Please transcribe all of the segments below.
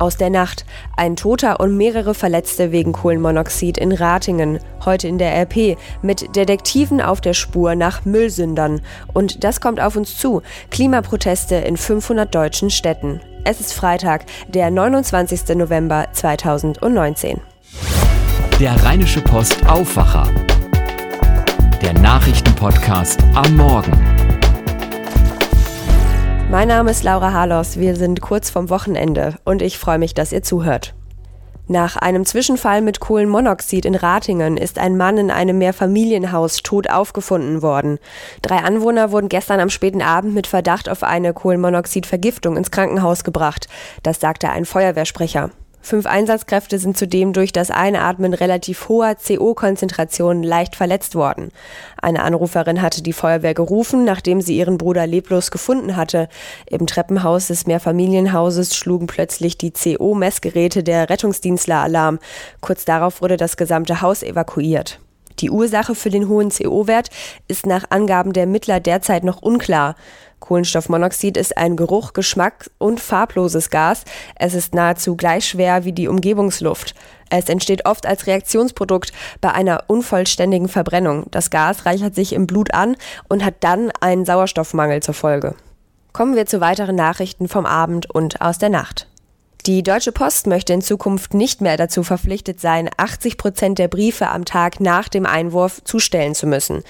Aus der Nacht. Ein Toter und mehrere Verletzte wegen Kohlenmonoxid in Ratingen. Heute in der RP. Mit Detektiven auf der Spur nach Müllsündern. Und das kommt auf uns zu. Klimaproteste in 500 deutschen Städten. Es ist Freitag, der 29. November 2019. Der Rheinische Post Aufwacher. Der Nachrichtenpodcast am Morgen. Mein Name ist Laura Harlos, wir sind kurz vorm Wochenende und ich freue mich, dass ihr zuhört. Nach einem Zwischenfall mit Kohlenmonoxid in Ratingen ist ein Mann in einem Mehrfamilienhaus tot aufgefunden worden. Drei Anwohner wurden gestern am späten Abend mit Verdacht auf eine Kohlenmonoxidvergiftung ins Krankenhaus gebracht. Das sagte ein Feuerwehrsprecher. Fünf Einsatzkräfte sind zudem durch das Einatmen relativ hoher CO-Konzentrationen leicht verletzt worden. Eine Anruferin hatte die Feuerwehr gerufen, nachdem sie ihren Bruder leblos gefunden hatte. Im Treppenhaus des Mehrfamilienhauses schlugen plötzlich die CO-Messgeräte der Rettungsdienstler Alarm. Kurz darauf wurde das gesamte Haus evakuiert. Die Ursache für den hohen CO-Wert ist nach Angaben der Ermittler derzeit noch unklar. Kohlenstoffmonoxid ist ein Geruch, Geschmack und farbloses Gas. Es ist nahezu gleich schwer wie die Umgebungsluft. Es entsteht oft als Reaktionsprodukt bei einer unvollständigen Verbrennung. Das Gas reichert sich im Blut an und hat dann einen Sauerstoffmangel zur Folge. Kommen wir zu weiteren Nachrichten vom Abend und aus der Nacht. Die Deutsche Post möchte in Zukunft nicht mehr dazu verpflichtet sein, 80 Prozent der Briefe am Tag nach dem Einwurf zustellen zu müssen.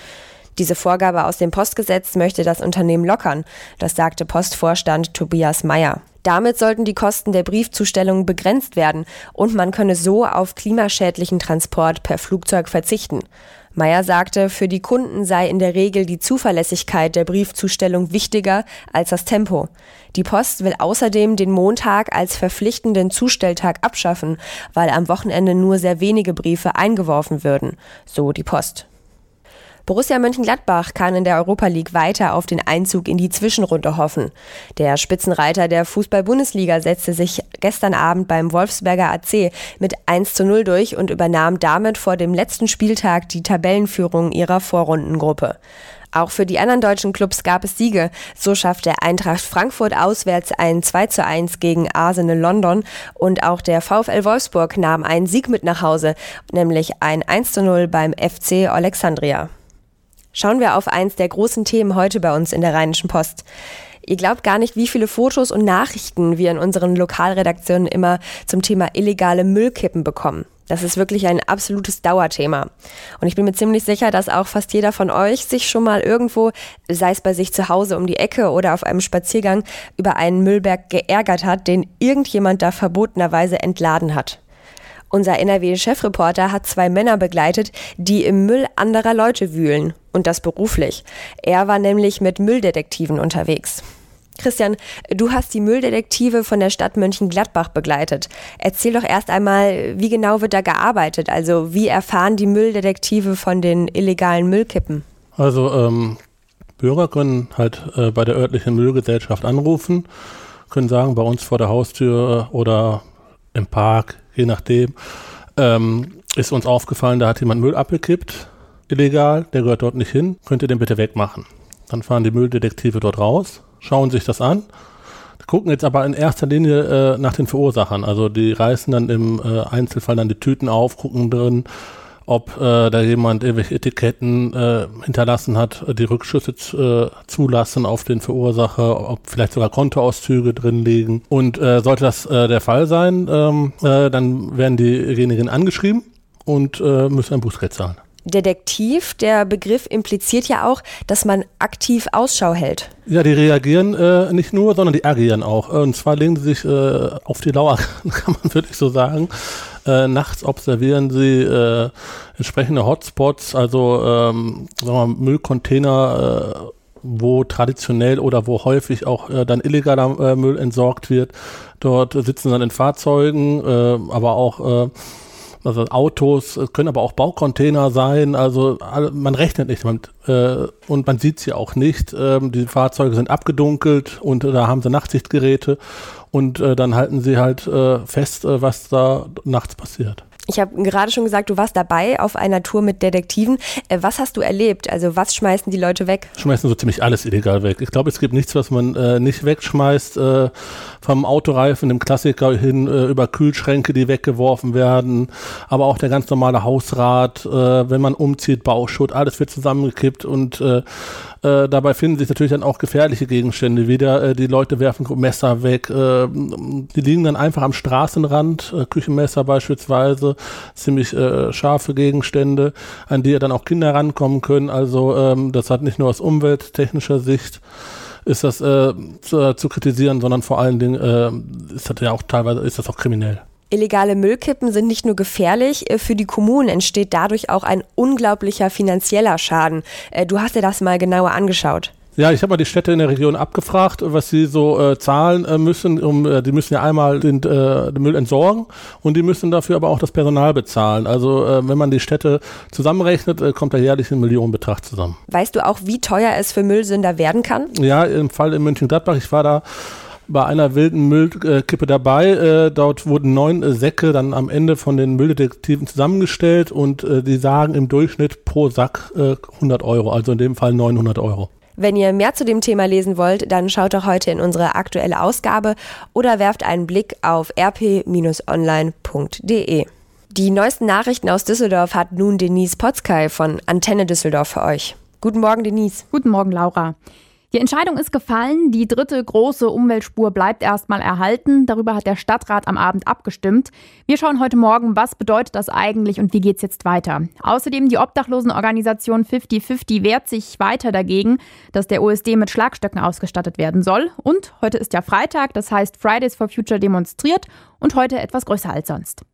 Diese Vorgabe aus dem Postgesetz möchte das Unternehmen lockern, das sagte Postvorstand Tobias Mayer. Damit sollten die Kosten der Briefzustellung begrenzt werden und man könne so auf klimaschädlichen Transport per Flugzeug verzichten. Meyer sagte, für die Kunden sei in der Regel die Zuverlässigkeit der Briefzustellung wichtiger als das Tempo. Die Post will außerdem den Montag als verpflichtenden Zustelltag abschaffen, weil am Wochenende nur sehr wenige Briefe eingeworfen würden, so die Post. Borussia Mönchengladbach kann in der Europa League weiter auf den Einzug in die Zwischenrunde hoffen. Der Spitzenreiter der Fußball-Bundesliga setzte sich gestern Abend beim Wolfsberger AC mit 1 zu 0 durch und übernahm damit vor dem letzten Spieltag die Tabellenführung ihrer Vorrundengruppe. Auch für die anderen deutschen Clubs gab es Siege. So schaffte Eintracht Frankfurt auswärts ein 2 zu 1 gegen Arsenal London und auch der VfL Wolfsburg nahm einen Sieg mit nach Hause, nämlich ein 1 zu 0 beim FC Alexandria. Schauen wir auf eins der großen Themen heute bei uns in der Rheinischen Post. Ihr glaubt gar nicht, wie viele Fotos und Nachrichten wir in unseren Lokalredaktionen immer zum Thema illegale Müllkippen bekommen. Das ist wirklich ein absolutes Dauerthema. Und ich bin mir ziemlich sicher, dass auch fast jeder von euch sich schon mal irgendwo, sei es bei sich zu Hause um die Ecke oder auf einem Spaziergang, über einen Müllberg geärgert hat, den irgendjemand da verbotenerweise entladen hat. Unser NRW-Chefreporter hat zwei Männer begleitet, die im Müll anderer Leute wühlen. Und das beruflich. Er war nämlich mit Mülldetektiven unterwegs. Christian, du hast die Mülldetektive von der Stadt Mönchengladbach begleitet. Erzähl doch erst einmal, wie genau wird da gearbeitet? Also wie erfahren die Mülldetektive von den illegalen Müllkippen? Also ähm, Bürger können halt äh, bei der örtlichen Müllgesellschaft anrufen, können sagen, bei uns vor der Haustür oder im Park je nachdem, ähm, ist uns aufgefallen, da hat jemand Müll abgekippt, illegal, der gehört dort nicht hin, könnt ihr den bitte wegmachen. Dann fahren die Mülldetektive dort raus, schauen sich das an, gucken jetzt aber in erster Linie äh, nach den Verursachern. Also die reißen dann im äh, Einzelfall dann die Tüten auf, gucken drin, ob äh, da jemand irgendwelche Etiketten äh, hinterlassen hat, die Rückschüsse äh, zulassen auf den Verursacher, ob vielleicht sogar Kontoauszüge drin liegen. Und äh, sollte das äh, der Fall sein, ähm, äh, dann werden diejenigen angeschrieben und äh, müssen ein Bußgeld zahlen. Detektiv, der Begriff impliziert ja auch, dass man aktiv Ausschau hält. Ja, die reagieren äh, nicht nur, sondern die agieren auch. Und zwar legen sie sich äh, auf die Lauer, kann man wirklich so sagen. Äh, nachts observieren sie äh, entsprechende Hotspots, also ähm, mal, Müllcontainer, äh, wo traditionell oder wo häufig auch äh, dann illegaler äh, Müll entsorgt wird. Dort sitzen dann in Fahrzeugen, äh, aber auch also Autos, es können aber auch Baucontainer sein, also man rechnet nicht damit äh, und man sieht sie auch nicht. Ähm, die Fahrzeuge sind abgedunkelt und äh, da haben sie Nachtsichtgeräte und äh, dann halten sie halt äh, fest, äh, was da nachts passiert. Ich habe gerade schon gesagt, du warst dabei auf einer Tour mit Detektiven. Äh, was hast du erlebt? Also was schmeißen die Leute weg? Schmeißen so ziemlich alles illegal weg. Ich glaube, es gibt nichts, was man äh, nicht wegschmeißt. Äh, vom Autoreifen, dem Klassiker hin, äh, über Kühlschränke, die weggeworfen werden. Aber auch der ganz normale Hausrat, äh, wenn man umzieht, Bauschutt, alles wird zusammengekippt und äh, dabei finden sich natürlich dann auch gefährliche Gegenstände wieder. Die Leute werfen Messer weg. Äh, die liegen dann einfach am Straßenrand, Küchenmesser beispielsweise, ziemlich äh, scharfe Gegenstände, an die ja dann auch Kinder rankommen können. Also ähm, das hat nicht nur aus umwelttechnischer Sicht ist das äh, zu, zu, kritisieren, sondern vor allen Dingen äh, ist das ja auch teilweise ist das auch kriminell. Illegale Müllkippen sind nicht nur gefährlich, äh, für die Kommunen entsteht dadurch auch ein unglaublicher finanzieller Schaden. Äh, du hast dir das mal genauer angeschaut. Ja, ich habe mal die Städte in der Region abgefragt, was sie so äh, zahlen äh, müssen. Um, äh, die müssen ja einmal den, äh, den, Müll entsorgen und die müssen dafür aber auch das Personal bezahlen. Also äh, wenn man die Städte zusammenrechnet, äh, kommt da jährlich ein Millionenbetrag zusammen. Weißt du auch, wie teuer es für Müllsünder werden kann? Ja, im Fall in München-Gladbach, ich war da bei einer wilden Müllkippe dabei. Äh, dort wurden neun äh, Säcke dann am Ende von den Mülldetektiven zusammengestellt und äh, die sagen im Durchschnitt pro Sack 100 Euro, also in dem Fall 900 Euro. Wenn ihr mehr zu dem Thema lesen wollt, dann schaut doch heute in unsere aktuelle Ausgabe oder werft einen Blick auf rp-online.de. Die neuesten Nachrichten aus Düsseldorf hat nun Denise Potzkei von Antenne Düsseldorf für euch. Guten Morgen, Denise. Guten Morgen, Laura. Die Entscheidung ist gefallen. Die dritte große Umweltspur bleibt erstmal erhalten. Darüber hat der Stadtrat am Abend abgestimmt. Wir schauen heute Morgen, was bedeutet das eigentlich und wie geht es jetzt weiter. Außerdem die Obdachlosenorganisation 5050 wehrt sich weiter dagegen, dass der OSD mit Schlagstöcken ausgestattet werden soll. Und heute ist ja Freitag, das heißt Fridays for Future demonstriert und heute etwas größer als sonst.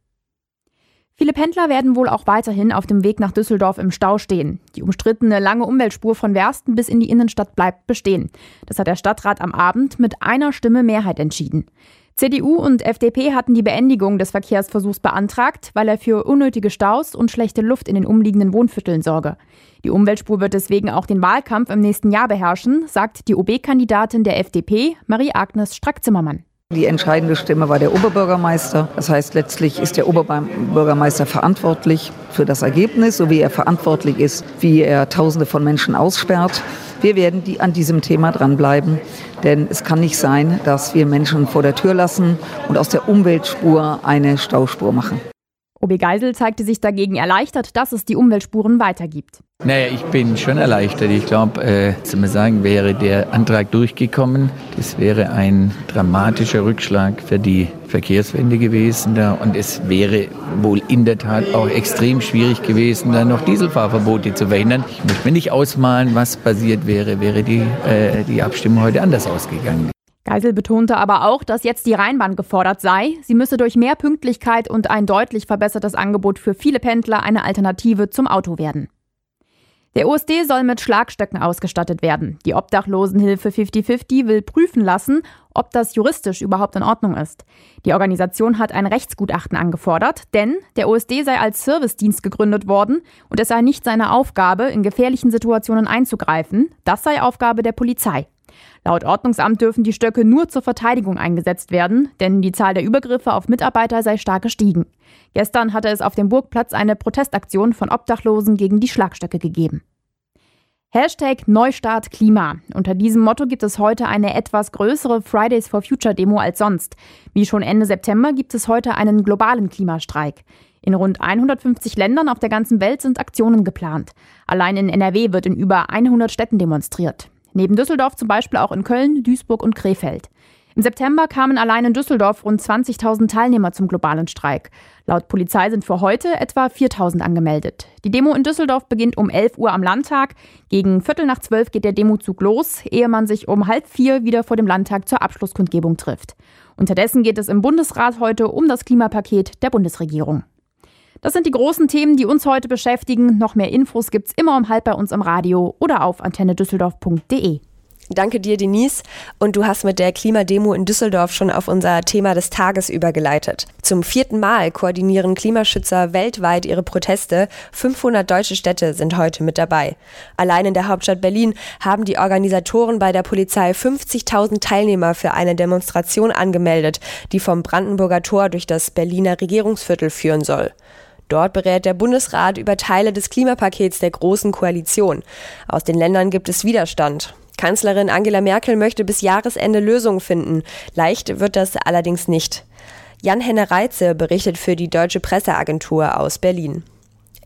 Viele Pendler werden wohl auch weiterhin auf dem Weg nach Düsseldorf im Stau stehen. Die umstrittene lange Umweltspur von Wersten bis in die Innenstadt bleibt bestehen. Das hat der Stadtrat am Abend mit einer Stimme Mehrheit entschieden. CDU und FDP hatten die Beendigung des Verkehrsversuchs beantragt, weil er für unnötige Staus und schlechte Luft in den umliegenden Wohnvierteln sorge. Die Umweltspur wird deswegen auch den Wahlkampf im nächsten Jahr beherrschen, sagt die OB-Kandidatin der FDP, Marie-Agnes Strack-Zimmermann. Die entscheidende Stimme war der Oberbürgermeister. Das heißt, letztlich ist der Oberbürgermeister verantwortlich für das Ergebnis, so wie er verantwortlich ist, wie er Tausende von Menschen aussperrt. Wir werden die an diesem Thema dranbleiben, denn es kann nicht sein, dass wir Menschen vor der Tür lassen und aus der Umweltspur eine Stauspur machen. OB Geisel zeigte sich dagegen erleichtert, dass es die Umweltspuren weitergibt. Naja, ich bin schon erleichtert. Ich glaube, äh, zu mir sagen, wäre der Antrag durchgekommen, das wäre ein dramatischer Rückschlag für die Verkehrswende gewesen. Da. Und es wäre wohl in der Tat auch extrem schwierig gewesen, da noch Dieselfahrverbote zu verhindern. Ich möchte mir nicht ausmalen, was passiert wäre, wäre die, äh, die Abstimmung heute anders ausgegangen. Geisel betonte aber auch, dass jetzt die Rheinbahn gefordert sei. Sie müsse durch mehr Pünktlichkeit und ein deutlich verbessertes Angebot für viele Pendler eine Alternative zum Auto werden. Der OSD soll mit Schlagstöcken ausgestattet werden. Die Obdachlosenhilfe 5050 will prüfen lassen, ob das juristisch überhaupt in Ordnung ist. Die Organisation hat ein Rechtsgutachten angefordert, denn der OSD sei als Servicedienst gegründet worden und es sei nicht seine Aufgabe, in gefährlichen Situationen einzugreifen. Das sei Aufgabe der Polizei. Laut Ordnungsamt dürfen die Stöcke nur zur Verteidigung eingesetzt werden, denn die Zahl der Übergriffe auf Mitarbeiter sei stark gestiegen. Gestern hatte es auf dem Burgplatz eine Protestaktion von Obdachlosen gegen die Schlagstöcke gegeben. Hashtag Neustart Klima. Unter diesem Motto gibt es heute eine etwas größere Fridays for Future Demo als sonst. Wie schon Ende September gibt es heute einen globalen Klimastreik. In rund 150 Ländern auf der ganzen Welt sind Aktionen geplant. Allein in NRW wird in über 100 Städten demonstriert. Neben Düsseldorf zum Beispiel auch in Köln, Duisburg und Krefeld. Im September kamen allein in Düsseldorf rund 20.000 Teilnehmer zum globalen Streik. Laut Polizei sind für heute etwa 4.000 angemeldet. Die Demo in Düsseldorf beginnt um 11 Uhr am Landtag. Gegen Viertel nach zwölf geht der Demozug los, ehe man sich um halb vier wieder vor dem Landtag zur Abschlusskundgebung trifft. Unterdessen geht es im Bundesrat heute um das Klimapaket der Bundesregierung. Das sind die großen Themen, die uns heute beschäftigen. Noch mehr Infos gibt's immer um halb bei uns im Radio oder auf antennedüsseldorf.de. Danke dir, Denise. Und du hast mit der Klimademo in Düsseldorf schon auf unser Thema des Tages übergeleitet. Zum vierten Mal koordinieren Klimaschützer weltweit ihre Proteste. 500 deutsche Städte sind heute mit dabei. Allein in der Hauptstadt Berlin haben die Organisatoren bei der Polizei 50.000 Teilnehmer für eine Demonstration angemeldet, die vom Brandenburger Tor durch das Berliner Regierungsviertel führen soll. Dort berät der Bundesrat über Teile des Klimapakets der Großen Koalition. Aus den Ländern gibt es Widerstand. Kanzlerin Angela Merkel möchte bis Jahresende Lösungen finden. Leicht wird das allerdings nicht. Jan-Henne Reitze berichtet für die Deutsche Presseagentur aus Berlin.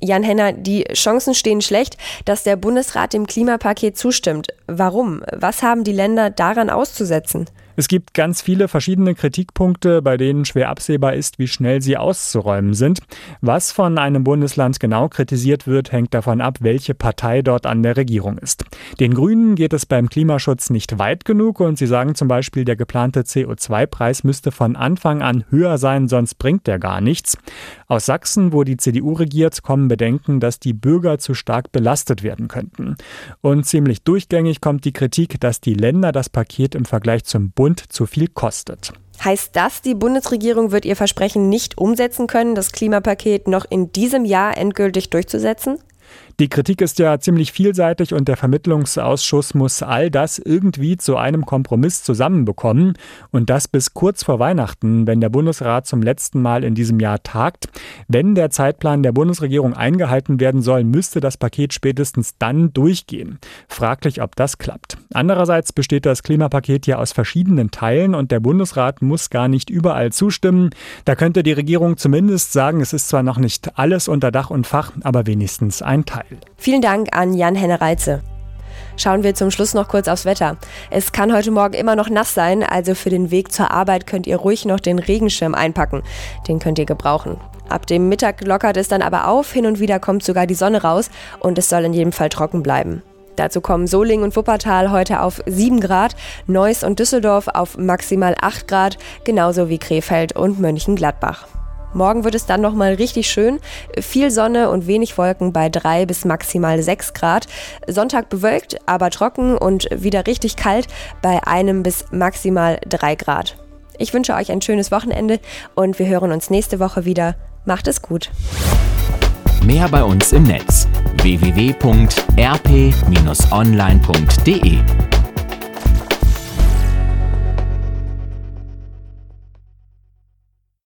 Jan Henner, die Chancen stehen schlecht, dass der Bundesrat dem Klimapaket zustimmt. Warum? Was haben die Länder daran auszusetzen? Es gibt ganz viele verschiedene Kritikpunkte, bei denen schwer absehbar ist, wie schnell sie auszuräumen sind. Was von einem Bundesland genau kritisiert wird, hängt davon ab, welche Partei dort an der Regierung ist. Den Grünen geht es beim Klimaschutz nicht weit genug und sie sagen zum Beispiel, der geplante CO2-Preis müsste von Anfang an höher sein, sonst bringt er gar nichts. Aus Sachsen, wo die CDU regiert, kommen Bedenken, dass die Bürger zu stark belastet werden könnten. Und ziemlich durchgängig kommt die Kritik, dass die Länder das Paket im Vergleich zum Bund und zu viel kostet. Heißt das, die Bundesregierung wird ihr Versprechen nicht umsetzen können, das Klimapaket noch in diesem Jahr endgültig durchzusetzen? Die Kritik ist ja ziemlich vielseitig und der Vermittlungsausschuss muss all das irgendwie zu einem Kompromiss zusammenbekommen und das bis kurz vor Weihnachten, wenn der Bundesrat zum letzten Mal in diesem Jahr tagt. Wenn der Zeitplan der Bundesregierung eingehalten werden soll, müsste das Paket spätestens dann durchgehen. Fraglich, ob das klappt. Andererseits besteht das Klimapaket ja aus verschiedenen Teilen und der Bundesrat muss gar nicht überall zustimmen. Da könnte die Regierung zumindest sagen, es ist zwar noch nicht alles unter Dach und Fach, aber wenigstens ein Teil. Vielen Dank an Jan-Henne Reitze. Schauen wir zum Schluss noch kurz aufs Wetter. Es kann heute Morgen immer noch nass sein, also für den Weg zur Arbeit könnt ihr ruhig noch den Regenschirm einpacken. Den könnt ihr gebrauchen. Ab dem Mittag lockert es dann aber auf, hin und wieder kommt sogar die Sonne raus und es soll in jedem Fall trocken bleiben. Dazu kommen Solingen und Wuppertal heute auf 7 Grad, Neuss und Düsseldorf auf maximal 8 Grad, genauso wie Krefeld und Mönchengladbach. Morgen wird es dann nochmal richtig schön. Viel Sonne und wenig Wolken bei 3 bis maximal 6 Grad. Sonntag bewölkt, aber trocken und wieder richtig kalt bei einem bis maximal 3 Grad. Ich wünsche euch ein schönes Wochenende und wir hören uns nächste Woche wieder. Macht es gut. Mehr bei uns im Netz www.rp-online.de